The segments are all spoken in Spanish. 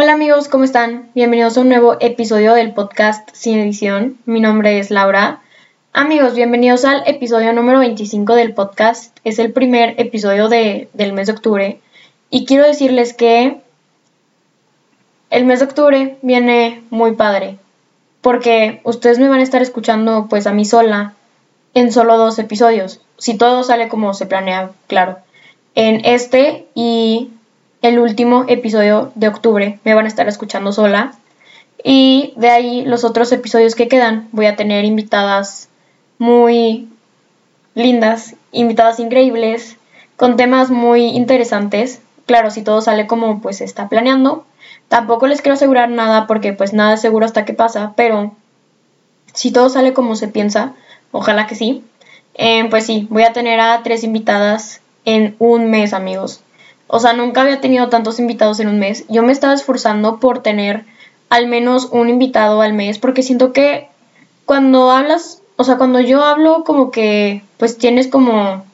Hola amigos, ¿cómo están? Bienvenidos a un nuevo episodio del podcast Sin Edición. Mi nombre es Laura. Amigos, bienvenidos al episodio número 25 del podcast. Es el primer episodio de, del mes de octubre. Y quiero decirles que el mes de octubre viene muy padre. Porque ustedes me van a estar escuchando pues a mí sola en solo dos episodios. Si todo sale como se planea, claro. En este y el último episodio de octubre me van a estar escuchando sola. Y de ahí los otros episodios que quedan voy a tener invitadas muy lindas, invitadas increíbles, con temas muy interesantes. Claro, si todo sale como pues se está planeando. Tampoco les quiero asegurar nada porque pues nada es seguro hasta que pasa, pero si todo sale como se piensa, ojalá que sí. Eh, pues sí, voy a tener a tres invitadas en un mes, amigos. O sea, nunca había tenido tantos invitados en un mes. Yo me estaba esforzando por tener al menos un invitado al mes, porque siento que cuando hablas, o sea, cuando yo hablo como que, pues tienes como,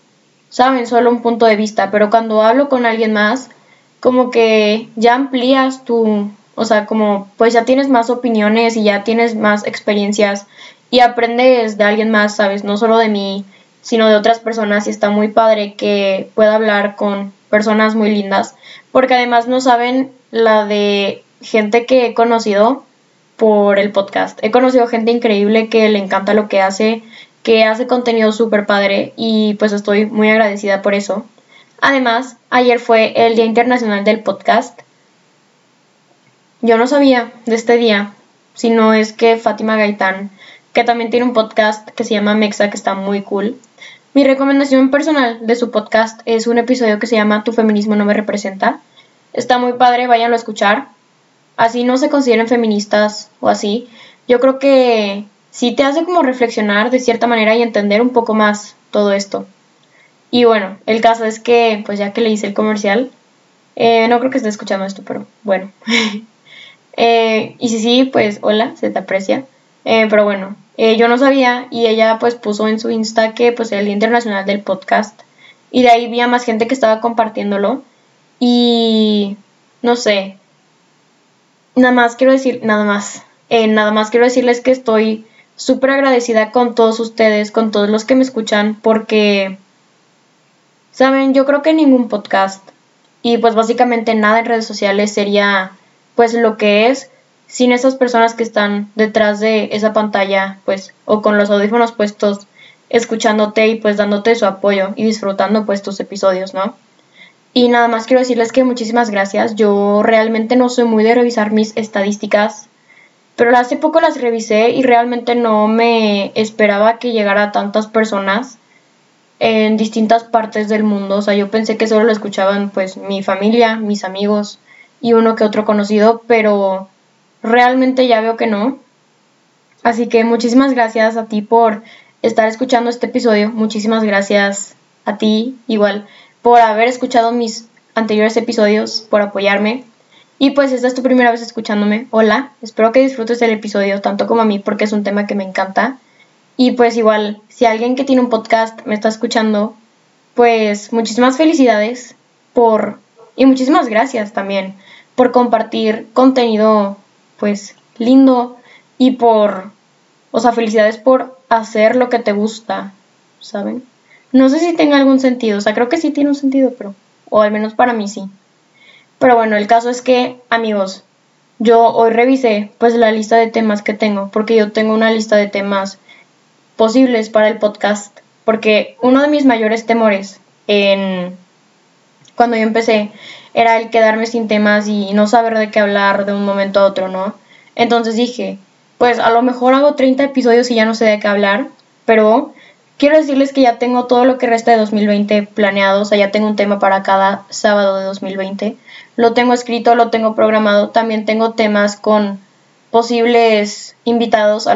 saben, solo un punto de vista, pero cuando hablo con alguien más, como que ya amplías tu, o sea, como, pues ya tienes más opiniones y ya tienes más experiencias y aprendes de alguien más, ¿sabes? No solo de mí, sino de otras personas y está muy padre que pueda hablar con personas muy lindas, porque además no saben la de gente que he conocido por el podcast. He conocido gente increíble que le encanta lo que hace, que hace contenido súper padre y pues estoy muy agradecida por eso. Además, ayer fue el Día Internacional del Podcast. Yo no sabía de este día, sino es que Fátima Gaitán, que también tiene un podcast que se llama Mexa, que está muy cool, mi recomendación personal de su podcast es un episodio que se llama Tu feminismo no me representa. Está muy padre, váyanlo a escuchar. Así no se consideren feministas o así. Yo creo que sí te hace como reflexionar de cierta manera y entender un poco más todo esto. Y bueno, el caso es que, pues ya que le hice el comercial, eh, no creo que esté escuchando esto, pero bueno. Eh, y si sí, pues hola, se te aprecia. Eh, pero bueno, eh, yo no sabía y ella pues puso en su Insta que pues era el Día Internacional del Podcast. Y de ahí vi a más gente que estaba compartiéndolo y no sé, nada más quiero decir, nada más, eh, nada más quiero decirles que estoy súper agradecida con todos ustedes, con todos los que me escuchan porque, saben, yo creo que ningún podcast y pues básicamente nada en redes sociales sería pues lo que es sin esas personas que están detrás de esa pantalla, pues, o con los audífonos puestos, escuchándote y pues dándote su apoyo y disfrutando pues tus episodios, ¿no? Y nada más quiero decirles que muchísimas gracias. Yo realmente no soy muy de revisar mis estadísticas, pero hace poco las revisé y realmente no me esperaba que llegara a tantas personas en distintas partes del mundo. O sea, yo pensé que solo lo escuchaban pues mi familia, mis amigos y uno que otro conocido, pero realmente ya veo que no. Así que muchísimas gracias a ti por estar escuchando este episodio. Muchísimas gracias a ti igual por haber escuchado mis anteriores episodios, por apoyarme. Y pues esta es tu primera vez escuchándome. Hola, espero que disfrutes el episodio tanto como a mí porque es un tema que me encanta. Y pues igual, si alguien que tiene un podcast me está escuchando, pues muchísimas felicidades por... Y muchísimas gracias también por compartir contenido pues lindo y por, o sea, felicidades por hacer lo que te gusta, ¿saben? No sé si tenga algún sentido, o sea, creo que sí tiene un sentido, pero, o al menos para mí sí. Pero bueno, el caso es que, amigos, yo hoy revisé pues la lista de temas que tengo, porque yo tengo una lista de temas posibles para el podcast, porque uno de mis mayores temores en cuando yo empecé era el quedarme sin temas y no saber de qué hablar de un momento a otro, ¿no? Entonces dije, pues a lo mejor hago 30 episodios y ya no sé de qué hablar, pero quiero decirles que ya tengo todo lo que resta de 2020 planeado, o sea, ya tengo un tema para cada sábado de 2020. Lo tengo escrito, lo tengo programado, también tengo temas con posibles invitados.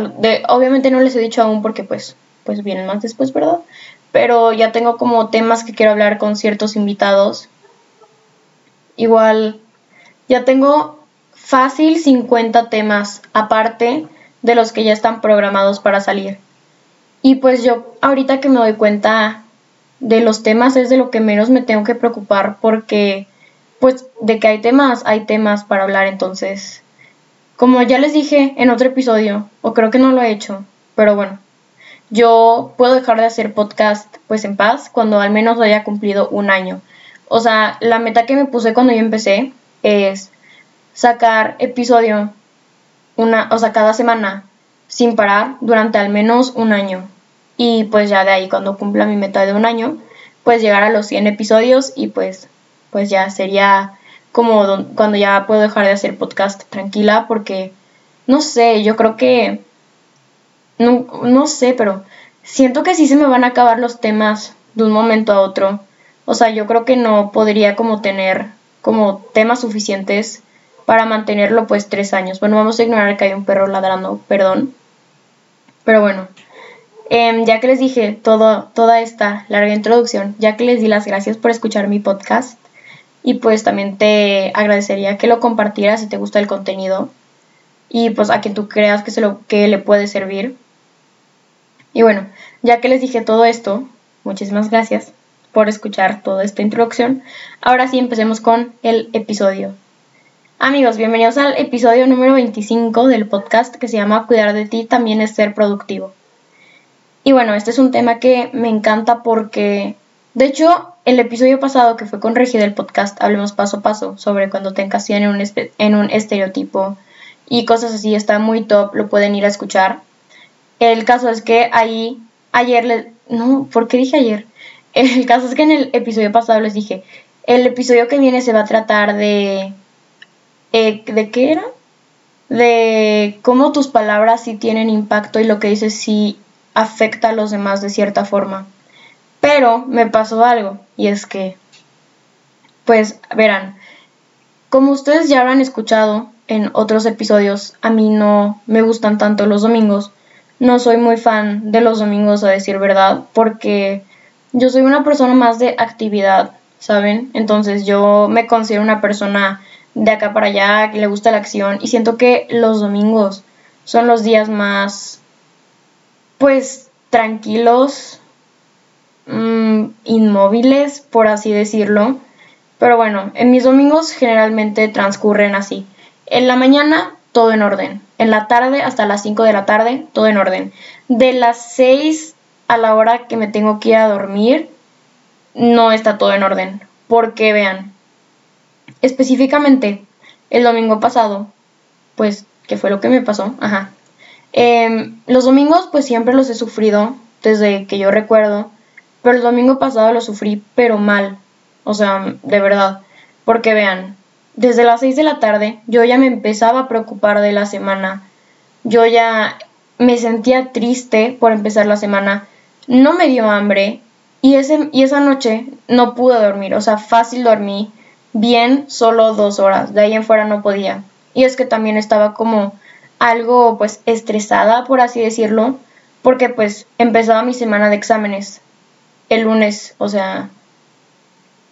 Obviamente no les he dicho aún porque pues, pues vienen más después, ¿verdad? Pero ya tengo como temas que quiero hablar con ciertos invitados Igual, ya tengo fácil 50 temas aparte de los que ya están programados para salir. Y pues yo ahorita que me doy cuenta de los temas es de lo que menos me tengo que preocupar porque pues de que hay temas, hay temas para hablar, entonces, como ya les dije en otro episodio, o creo que no lo he hecho, pero bueno, yo puedo dejar de hacer podcast pues en paz cuando al menos haya cumplido un año. O sea, la meta que me puse cuando yo empecé es sacar episodio una, o sea, cada semana sin parar durante al menos un año. Y pues ya de ahí cuando cumpla mi meta de un año, pues llegar a los 100 episodios y pues pues ya sería como cuando ya puedo dejar de hacer podcast tranquila porque no sé, yo creo que no, no sé, pero siento que sí se me van a acabar los temas de un momento a otro. O sea, yo creo que no podría como tener como temas suficientes para mantenerlo pues tres años. Bueno, vamos a ignorar que hay un perro ladrando, perdón. Pero bueno, em, ya que les dije todo, toda esta larga introducción, ya que les di las gracias por escuchar mi podcast y pues también te agradecería que lo compartieras si te gusta el contenido y pues a quien tú creas que, se lo, que le puede servir. Y bueno, ya que les dije todo esto, muchísimas gracias por escuchar toda esta introducción. Ahora sí, empecemos con el episodio. Amigos, bienvenidos al episodio número 25 del podcast que se llama Cuidar de ti también es ser productivo. Y bueno, este es un tema que me encanta porque, de hecho, el episodio pasado que fue con Regi del podcast, hablemos paso a paso sobre cuando te encasillan en un, en un estereotipo y cosas así, está muy top, lo pueden ir a escuchar. El caso es que ahí, ayer, le, no, ¿por qué dije ayer? El caso es que en el episodio pasado les dije, el episodio que viene se va a tratar de... Eh, ¿De qué era? De cómo tus palabras sí tienen impacto y lo que dices sí afecta a los demás de cierta forma. Pero me pasó algo y es que, pues verán, como ustedes ya habrán escuchado en otros episodios, a mí no me gustan tanto los domingos no soy muy fan de los domingos, a decir verdad, porque yo soy una persona más de actividad, ¿saben? Entonces yo me considero una persona de acá para allá, que le gusta la acción, y siento que los domingos son los días más, pues, tranquilos, mm, inmóviles, por así decirlo. Pero bueno, en mis domingos generalmente transcurren así. En la mañana todo en orden. En la tarde hasta las 5 de la tarde, todo en orden. De las 6 a la hora que me tengo que ir a dormir, no está todo en orden. Porque vean, específicamente el domingo pasado, pues, ¿qué fue lo que me pasó? Ajá. Em, los domingos, pues siempre los he sufrido desde que yo recuerdo. Pero el domingo pasado lo sufrí, pero mal. O sea, de verdad. Porque vean, desde las 6 de la tarde yo ya me empezaba a preocupar de la semana. Yo ya me sentía triste por empezar la semana. No me dio hambre y, ese, y esa noche no pude dormir. O sea, fácil dormí bien solo dos horas. De ahí en fuera no podía. Y es que también estaba como algo pues estresada, por así decirlo, porque pues empezaba mi semana de exámenes el lunes, o sea,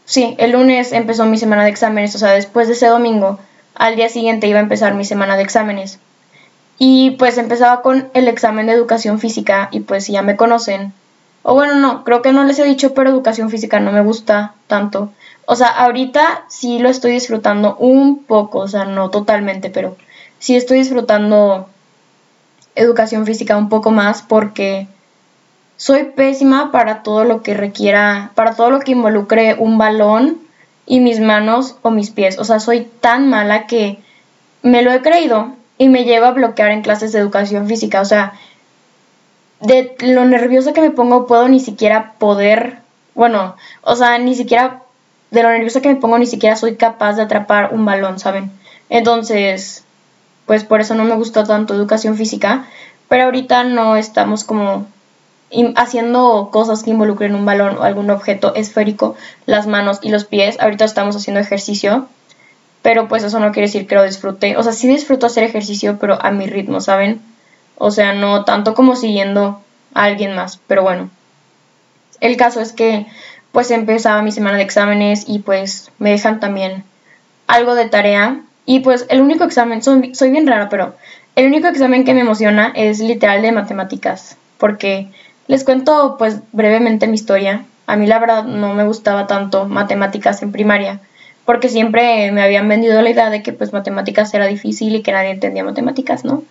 Sí, el lunes empezó mi semana de exámenes, o sea, después de ese domingo, al día siguiente iba a empezar mi semana de exámenes. Y pues empezaba con el examen de educación física y pues ya me conocen. O bueno, no, creo que no les he dicho, pero educación física no me gusta tanto. O sea, ahorita sí lo estoy disfrutando un poco, o sea, no totalmente, pero sí estoy disfrutando educación física un poco más porque soy pésima para todo lo que requiera, para todo lo que involucre un balón y mis manos o mis pies. O sea, soy tan mala que me lo he creído y me lleva a bloquear en clases de educación física. O sea, de lo nerviosa que me pongo puedo ni siquiera poder, bueno, o sea, ni siquiera, de lo nerviosa que me pongo ni siquiera soy capaz de atrapar un balón, ¿saben? Entonces, pues por eso no me gustó tanto educación física, pero ahorita no estamos como haciendo cosas que involucren un balón o algún objeto esférico, las manos y los pies. Ahorita estamos haciendo ejercicio, pero pues eso no quiere decir que lo disfrute. O sea, sí disfruto hacer ejercicio, pero a mi ritmo, ¿saben? O sea, no tanto como siguiendo a alguien más, pero bueno. El caso es que pues empezaba mi semana de exámenes y pues me dejan también algo de tarea. Y pues el único examen, soy, soy bien rara, pero el único examen que me emociona es literal de matemáticas, porque les cuento pues brevemente mi historia. A mí la verdad no me gustaba tanto matemáticas en primaria, porque siempre me habían vendido la idea de que pues matemáticas era difícil y que nadie entendía matemáticas, ¿no?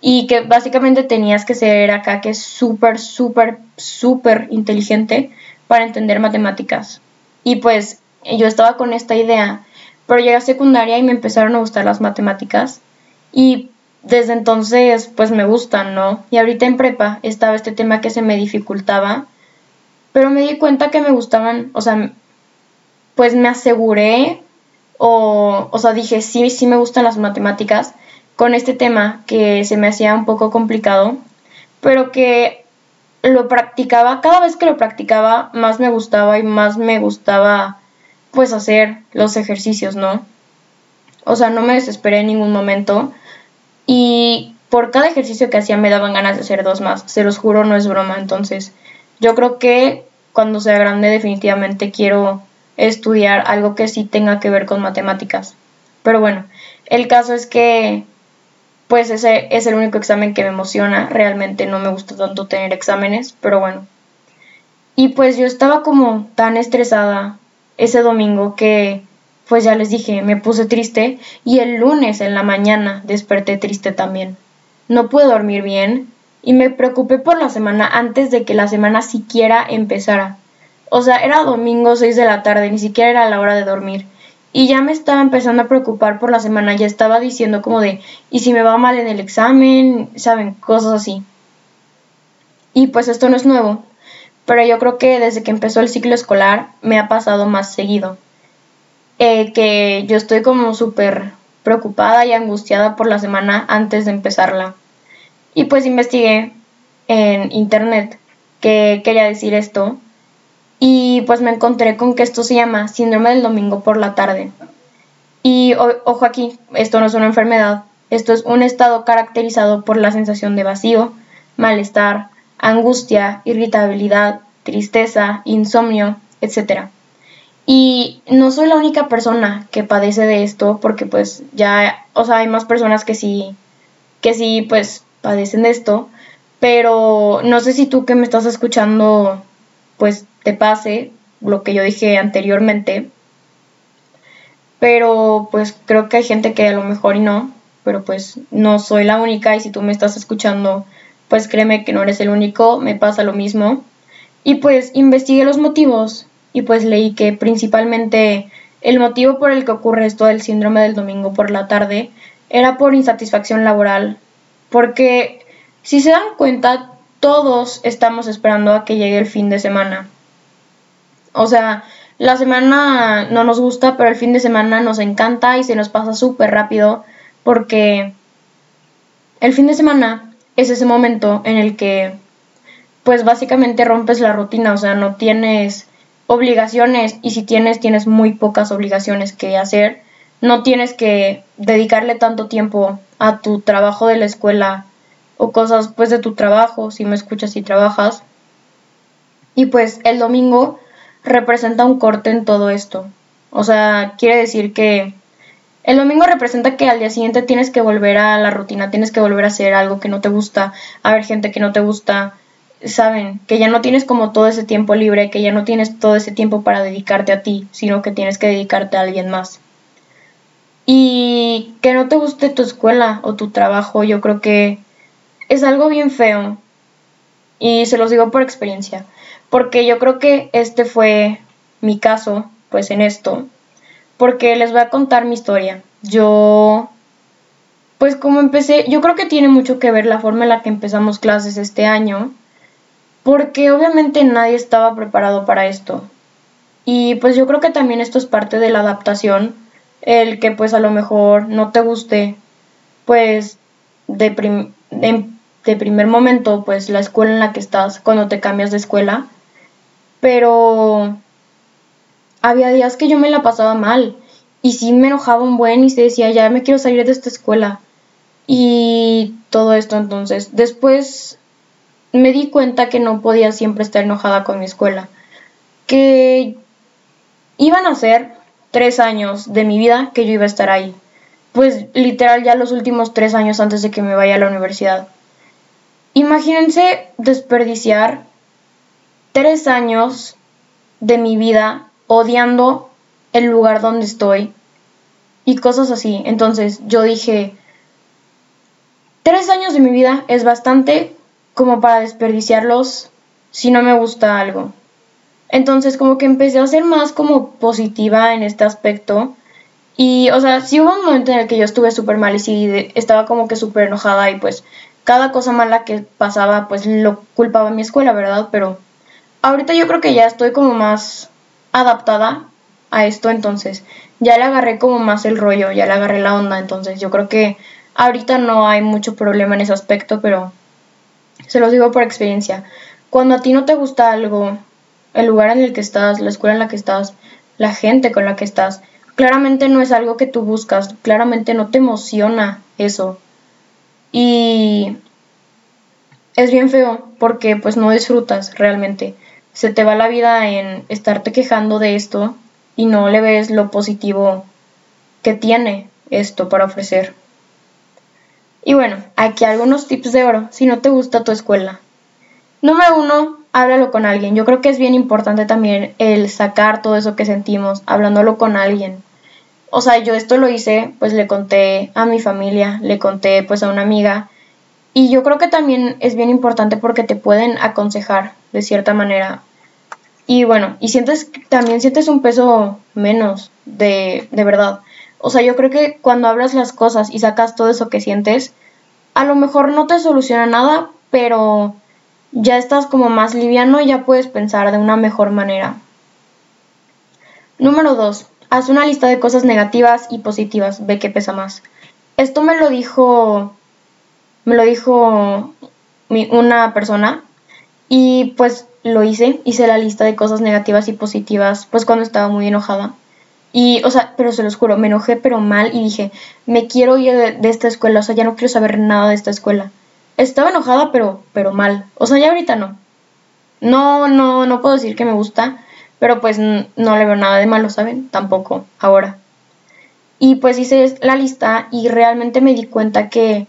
Y que básicamente tenías que ser acá que es súper, súper, súper inteligente para entender matemáticas. Y pues yo estaba con esta idea, pero llegué a secundaria y me empezaron a gustar las matemáticas y desde entonces pues me gustan, ¿no? Y ahorita en prepa estaba este tema que se me dificultaba, pero me di cuenta que me gustaban, o sea, pues me aseguré o, o sea, dije, sí, sí me gustan las matemáticas con este tema que se me hacía un poco complicado, pero que lo practicaba, cada vez que lo practicaba más me gustaba y más me gustaba pues hacer los ejercicios, ¿no? O sea, no me desesperé en ningún momento y por cada ejercicio que hacía me daban ganas de hacer dos más, se los juro, no es broma, entonces yo creo que cuando sea grande definitivamente quiero estudiar algo que sí tenga que ver con matemáticas. Pero bueno, el caso es que pues ese es el único examen que me emociona. Realmente no me gusta tanto tener exámenes, pero bueno. Y pues yo estaba como tan estresada ese domingo que pues ya les dije, me puse triste y el lunes en la mañana desperté triste también. No pude dormir bien y me preocupé por la semana antes de que la semana siquiera empezara. O sea, era domingo 6 de la tarde, ni siquiera era la hora de dormir. Y ya me estaba empezando a preocupar por la semana, ya estaba diciendo como de, ¿y si me va mal en el examen? ¿Saben? Cosas así. Y pues esto no es nuevo, pero yo creo que desde que empezó el ciclo escolar me ha pasado más seguido. Que yo estoy como súper preocupada y angustiada por la semana antes de empezarla. Y pues investigué en internet qué quería decir esto y pues me encontré con que esto se llama síndrome del domingo por la tarde. Y ojo aquí, esto no es una enfermedad, esto es un estado caracterizado por la sensación de vacío, malestar, angustia, irritabilidad, tristeza, insomnio, etc. Y no soy la única persona que padece de esto porque pues ya, o sea, hay más personas que sí, que sí pues padecen de esto, pero no sé si tú que me estás escuchando pues te pase lo que yo dije anteriormente. Pero pues creo que hay gente que a lo mejor y no, pero pues no soy la única y si tú me estás escuchando, pues créeme que no eres el único, me pasa lo mismo. Y pues investigué los motivos y pues leí que principalmente el motivo por el que ocurre esto del síndrome del domingo por la tarde era por insatisfacción laboral, porque si se dan cuenta, todos estamos esperando a que llegue el fin de semana. O sea, la semana no nos gusta, pero el fin de semana nos encanta y se nos pasa súper rápido porque el fin de semana es ese momento en el que pues básicamente rompes la rutina, o sea, no tienes obligaciones y si tienes, tienes muy pocas obligaciones que hacer. No tienes que dedicarle tanto tiempo a tu trabajo de la escuela o cosas pues de tu trabajo, si me escuchas y trabajas. Y pues el domingo representa un corte en todo esto. O sea, quiere decir que el domingo representa que al día siguiente tienes que volver a la rutina, tienes que volver a hacer algo que no te gusta, a ver gente que no te gusta, saben, que ya no tienes como todo ese tiempo libre, que ya no tienes todo ese tiempo para dedicarte a ti, sino que tienes que dedicarte a alguien más. Y que no te guste tu escuela o tu trabajo, yo creo que es algo bien feo. Y se los digo por experiencia. Porque yo creo que este fue mi caso, pues en esto. Porque les voy a contar mi historia. Yo, pues como empecé, yo creo que tiene mucho que ver la forma en la que empezamos clases este año. Porque obviamente nadie estaba preparado para esto. Y pues yo creo que también esto es parte de la adaptación. El que pues a lo mejor no te guste, pues de, de de primer momento, pues la escuela en la que estás cuando te cambias de escuela, pero había días que yo me la pasaba mal y sí me enojaba un buen y se decía, ya me quiero salir de esta escuela y todo esto entonces. Después me di cuenta que no podía siempre estar enojada con mi escuela, que iban a ser tres años de mi vida que yo iba a estar ahí. Pues literal ya los últimos tres años antes de que me vaya a la universidad. Imagínense desperdiciar tres años de mi vida odiando el lugar donde estoy y cosas así. Entonces yo dije, tres años de mi vida es bastante como para desperdiciarlos si no me gusta algo. Entonces como que empecé a ser más como positiva en este aspecto. Y, o sea, sí hubo un momento en el que yo estuve súper mal y sí estaba como que súper enojada y pues cada cosa mala que pasaba pues lo culpaba a mi escuela, ¿verdad? Pero ahorita yo creo que ya estoy como más adaptada a esto, entonces ya le agarré como más el rollo, ya le agarré la onda, entonces yo creo que ahorita no hay mucho problema en ese aspecto, pero se los digo por experiencia. Cuando a ti no te gusta algo, el lugar en el que estás, la escuela en la que estás, la gente con la que estás, claramente no es algo que tú buscas, claramente no te emociona eso. Y es bien feo porque pues no disfrutas realmente. Se te va la vida en estarte quejando de esto y no le ves lo positivo que tiene esto para ofrecer. Y bueno, aquí algunos tips de oro si no te gusta tu escuela. Número uno, háblalo con alguien. Yo creo que es bien importante también el sacar todo eso que sentimos, hablándolo con alguien. O sea, yo esto lo hice, pues le conté a mi familia, le conté pues a una amiga. Y yo creo que también es bien importante porque te pueden aconsejar de cierta manera. Y bueno, y sientes, también sientes un peso menos de, de verdad. O sea, yo creo que cuando hablas las cosas y sacas todo eso que sientes, a lo mejor no te soluciona nada, pero ya estás como más liviano y ya puedes pensar de una mejor manera. Número 2. Haz una lista de cosas negativas y positivas. Ve qué pesa más. Esto me lo dijo. Me lo dijo una persona. Y pues lo hice, hice la lista de cosas negativas y positivas, pues cuando estaba muy enojada. Y, o sea, pero se los juro, me enojé pero mal y dije, me quiero ir de, esta escuela, o sea, ya no quiero saber nada de esta escuela. Estaba enojada pero, pero mal, o sea, ya ahorita no. No, no, no puedo decir que me gusta, pero pues no le veo nada de malo, ¿saben? Tampoco, ahora. Y pues hice la lista y realmente me di cuenta que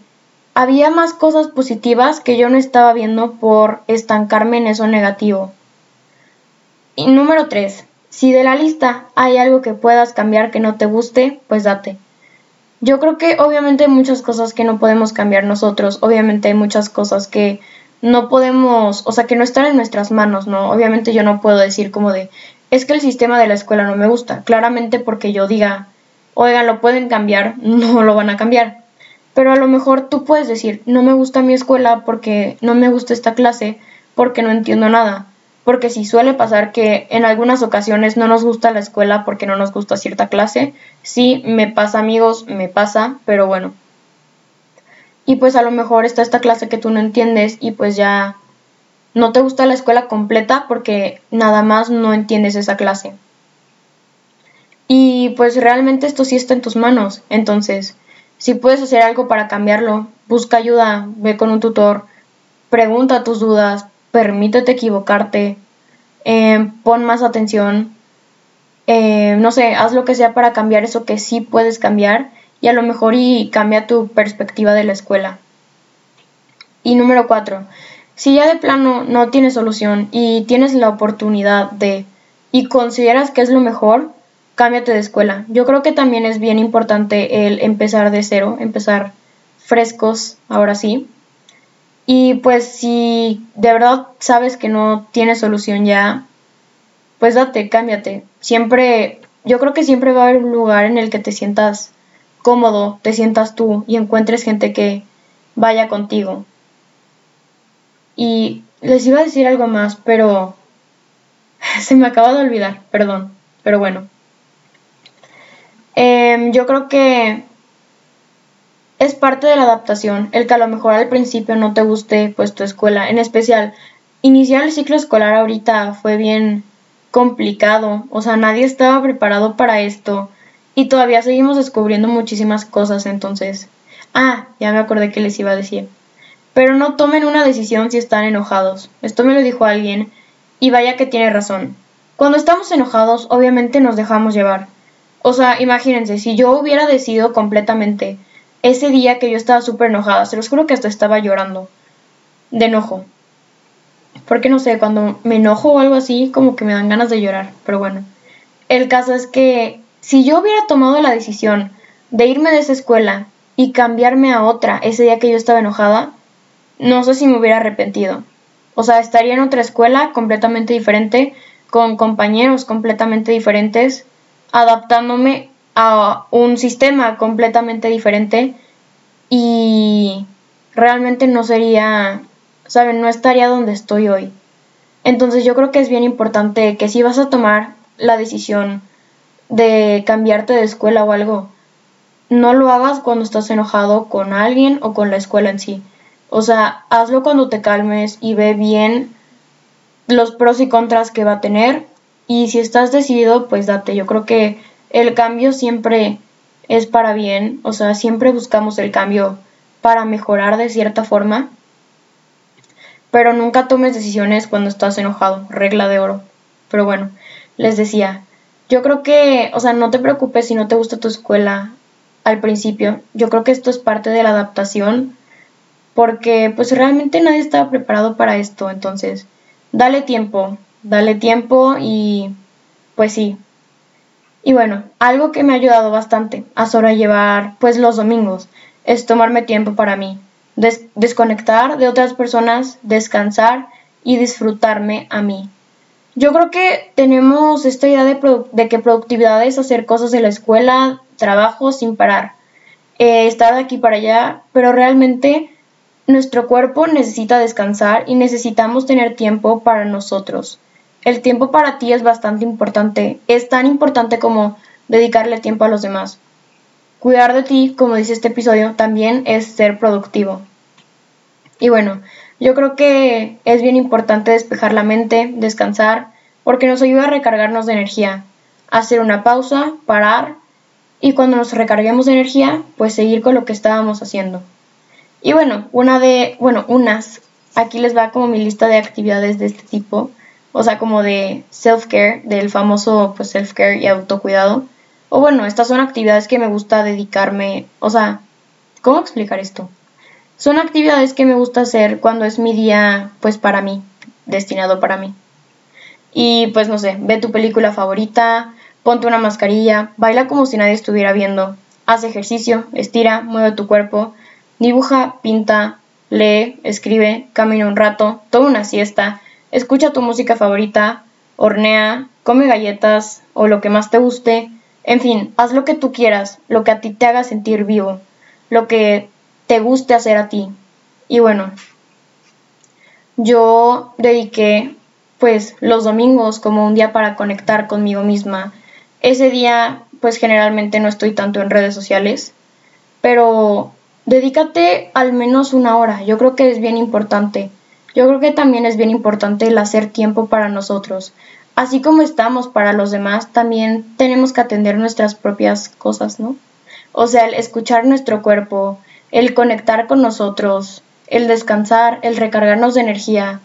había más cosas positivas que yo no estaba viendo por estancarme en eso negativo. Y número 3. Si de la lista hay algo que puedas cambiar que no te guste, pues date. Yo creo que obviamente hay muchas cosas que no podemos cambiar nosotros, obviamente hay muchas cosas que no podemos, o sea, que no están en nuestras manos, ¿no? Obviamente yo no puedo decir como de, es que el sistema de la escuela no me gusta, claramente porque yo diga, oigan, lo pueden cambiar, no lo van a cambiar. Pero a lo mejor tú puedes decir, no me gusta mi escuela porque no me gusta esta clase, porque no entiendo nada. Porque si suele pasar que en algunas ocasiones no nos gusta la escuela porque no nos gusta cierta clase, sí, me pasa amigos, me pasa, pero bueno. Y pues a lo mejor está esta clase que tú no entiendes y pues ya no te gusta la escuela completa porque nada más no entiendes esa clase. Y pues realmente esto sí está en tus manos. Entonces, si puedes hacer algo para cambiarlo, busca ayuda, ve con un tutor, pregunta tus dudas, permítete equivocarte, eh, pon más atención, eh, no sé, haz lo que sea para cambiar eso que sí puedes cambiar y a lo mejor y cambia tu perspectiva de la escuela. Y número cuatro, si ya de plano no tienes solución y tienes la oportunidad de y consideras que es lo mejor, cámbiate de escuela. Yo creo que también es bien importante el empezar de cero, empezar frescos, ahora sí. Y pues si de verdad sabes que no tienes solución ya, pues date, cámbiate. Siempre, yo creo que siempre va a haber un lugar en el que te sientas cómodo, te sientas tú y encuentres gente que vaya contigo. Y les iba a decir algo más, pero se me acaba de olvidar, perdón, pero bueno. Em, yo creo que es parte de la adaptación, el que a lo mejor al principio no te guste pues tu escuela, en especial iniciar el ciclo escolar ahorita fue bien complicado, o sea, nadie estaba preparado para esto y todavía seguimos descubriendo muchísimas cosas, entonces, ah, ya me acordé que les iba a decir. Pero no tomen una decisión si están enojados. Esto me lo dijo alguien y vaya que tiene razón. Cuando estamos enojados, obviamente nos dejamos llevar. O sea, imagínense, si yo hubiera decidido completamente ese día que yo estaba súper enojada, se los juro que hasta estaba llorando de enojo. Porque no sé, cuando me enojo o algo así, como que me dan ganas de llorar, pero bueno. el caso es que si yo hubiera tomado la decisión de irme de esa escuela y cambiarme a otra ese día que yo estaba enojada, no sé si me hubiera arrepentido. O sea, estaría en otra escuela completamente diferente, con compañeros completamente diferentes, adaptándome a un sistema completamente diferente y realmente no sería, ¿saben? No estaría donde estoy hoy. Entonces yo creo que es bien importante que si vas a tomar la decisión de cambiarte de escuela o algo, no lo hagas cuando estás enojado con alguien o con la escuela en sí. O sea, hazlo cuando te calmes y ve bien los pros y contras que va a tener. Y si estás decidido, pues date. Yo creo que el cambio siempre es para bien. O sea, siempre buscamos el cambio para mejorar de cierta forma. Pero nunca tomes decisiones cuando estás enojado. Regla de oro. Pero bueno, les decía, yo creo que, o sea, no te preocupes si no te gusta tu escuela al principio. Yo creo que esto es parte de la adaptación porque pues realmente nadie estaba preparado para esto. Entonces, dale tiempo, dale tiempo y pues sí. Y bueno, algo que me ha ayudado bastante a sobrellevar pues los domingos es tomarme tiempo para mí, desconectar de otras personas, descansar y disfrutarme a mí. Yo creo que tenemos esta idea de, que productividad es hacer cosas en la escuela, trabajo sin parar, eh, estar de aquí para allá, pero realmente nuestro cuerpo necesita descansar y necesitamos tener tiempo para nosotros. El tiempo para ti es bastante importante, es tan importante como dedicarle tiempo a los demás. Cuidar de ti, como dice este episodio, también es ser productivo. Y bueno, yo creo que es bien importante despejar la mente, descansar, porque nos ayuda a recargarnos de energía, hacer una pausa, parar y cuando nos recarguemos de energía, pues seguir con lo que estábamos haciendo. Y bueno, una de, bueno, unas, aquí les va como mi lista de actividades de este tipo, o sea, como de self-care, del famoso pues self-care y autocuidado. O bueno, estas son actividades que me gusta dedicarme, o sea, ¿cómo explicar esto? Son actividades que me gusta hacer cuando es mi día, pues para mí, destinado para mí. Y pues no sé, ve tu película favorita, ponte una mascarilla, baila como si nadie estuviera viendo, haz ejercicio, estira, mueve tu cuerpo, dibuja, pinta, lee, escribe, camina un rato, toma una siesta, escucha tu música favorita, hornea, come galletas o lo que más te guste, en fin, haz lo que tú quieras, lo que a ti te haga sentir vivo, lo que te guste hacer a ti. Y bueno, yo dediqué pues los domingos como un día para conectar conmigo misma. Ese día pues generalmente no estoy tanto en redes sociales, pero dedícate al menos una hora. Yo creo que es bien importante. Yo creo que también es bien importante el hacer tiempo para nosotros. Así como estamos para los demás, también tenemos que atender nuestras propias cosas, ¿no? O sea, el escuchar nuestro cuerpo, el conectar con nosotros, el descansar, el recargarnos de energía.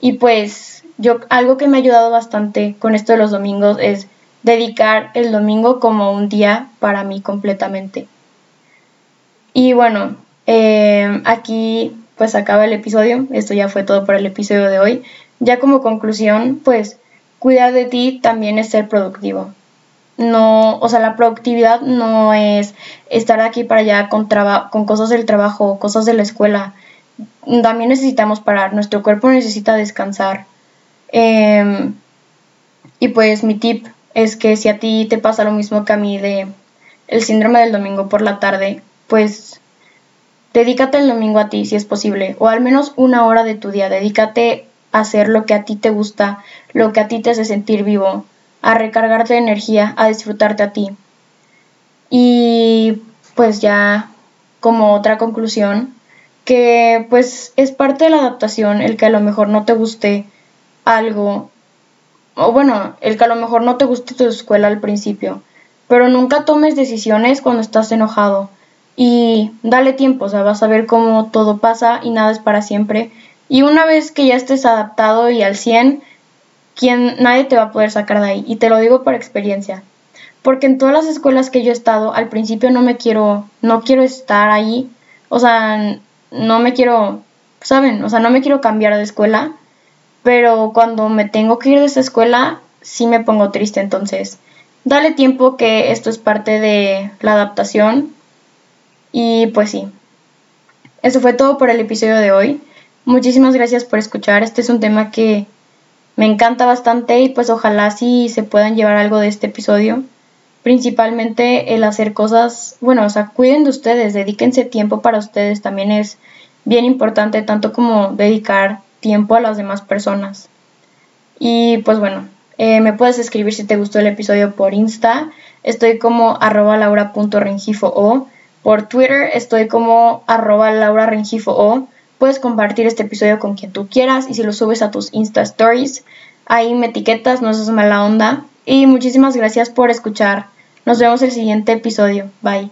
Y pues yo algo que me ha ayudado bastante con esto de los domingos es dedicar el domingo como un día para mí completamente. Y bueno, eh, aquí pues acaba el episodio. Esto ya fue todo por el episodio de hoy. Ya como conclusión, pues cuidar de ti también es ser productivo no, o sea, la productividad no es estar aquí para allá con, con cosas del trabajo, cosas de la escuela. También necesitamos parar, nuestro cuerpo necesita descansar. Em, y pues mi tip es que si a ti te pasa lo mismo que a mí de el síndrome del domingo por la tarde, pues dedícate el domingo a ti si es posible, o al menos una hora de tu día, dedícate a hacer lo que a ti te gusta, lo que a ti te hace sentir vivo a recargarte de energía, a disfrutarte a ti. Y pues ya como otra conclusión, que pues es parte de la adaptación el que a lo mejor no te guste algo, o bueno, el que a lo mejor no te guste tu escuela al principio, pero nunca tomes decisiones cuando estás enojado y dale tiempo, o sea, vas a ver cómo todo pasa y nada es para siempre. Y una vez que ya estés adaptado y al 100, quien nadie te va a poder sacar de ahí. Y te lo digo por experiencia. Porque en todas las escuelas que yo he estado, al principio no me quiero, no quiero estar ahí. O sea, no me quiero, ¿saben? O sea, no me quiero cambiar de escuela. Pero cuando me tengo que ir de esa escuela, sí me pongo triste. Entonces, dale tiempo que esto es parte de la adaptación. Y pues sí, eso fue todo por el episodio de hoy. Muchísimas gracias por escuchar. Este es un tema que me encanta bastante y pues ojalá sí se puedan llevar algo de este episodio. Principalmente el hacer cosas, bueno, o sea, cuiden de ustedes, dedíquense tiempo para ustedes. También es bien importante, tanto como dedicar tiempo a las demás personas. Y pues bueno, eh, me puedes escribir si te gustó el episodio por Insta. Estoy como arroba laura.rengifo por Twitter estoy como arroba Laura. Puedes compartir este episodio con quien tú quieras y si lo subes a tus Insta Stories, ahí me etiquetas, no seas mala onda. Y muchísimas gracias por escuchar. Nos vemos el siguiente episodio. Bye.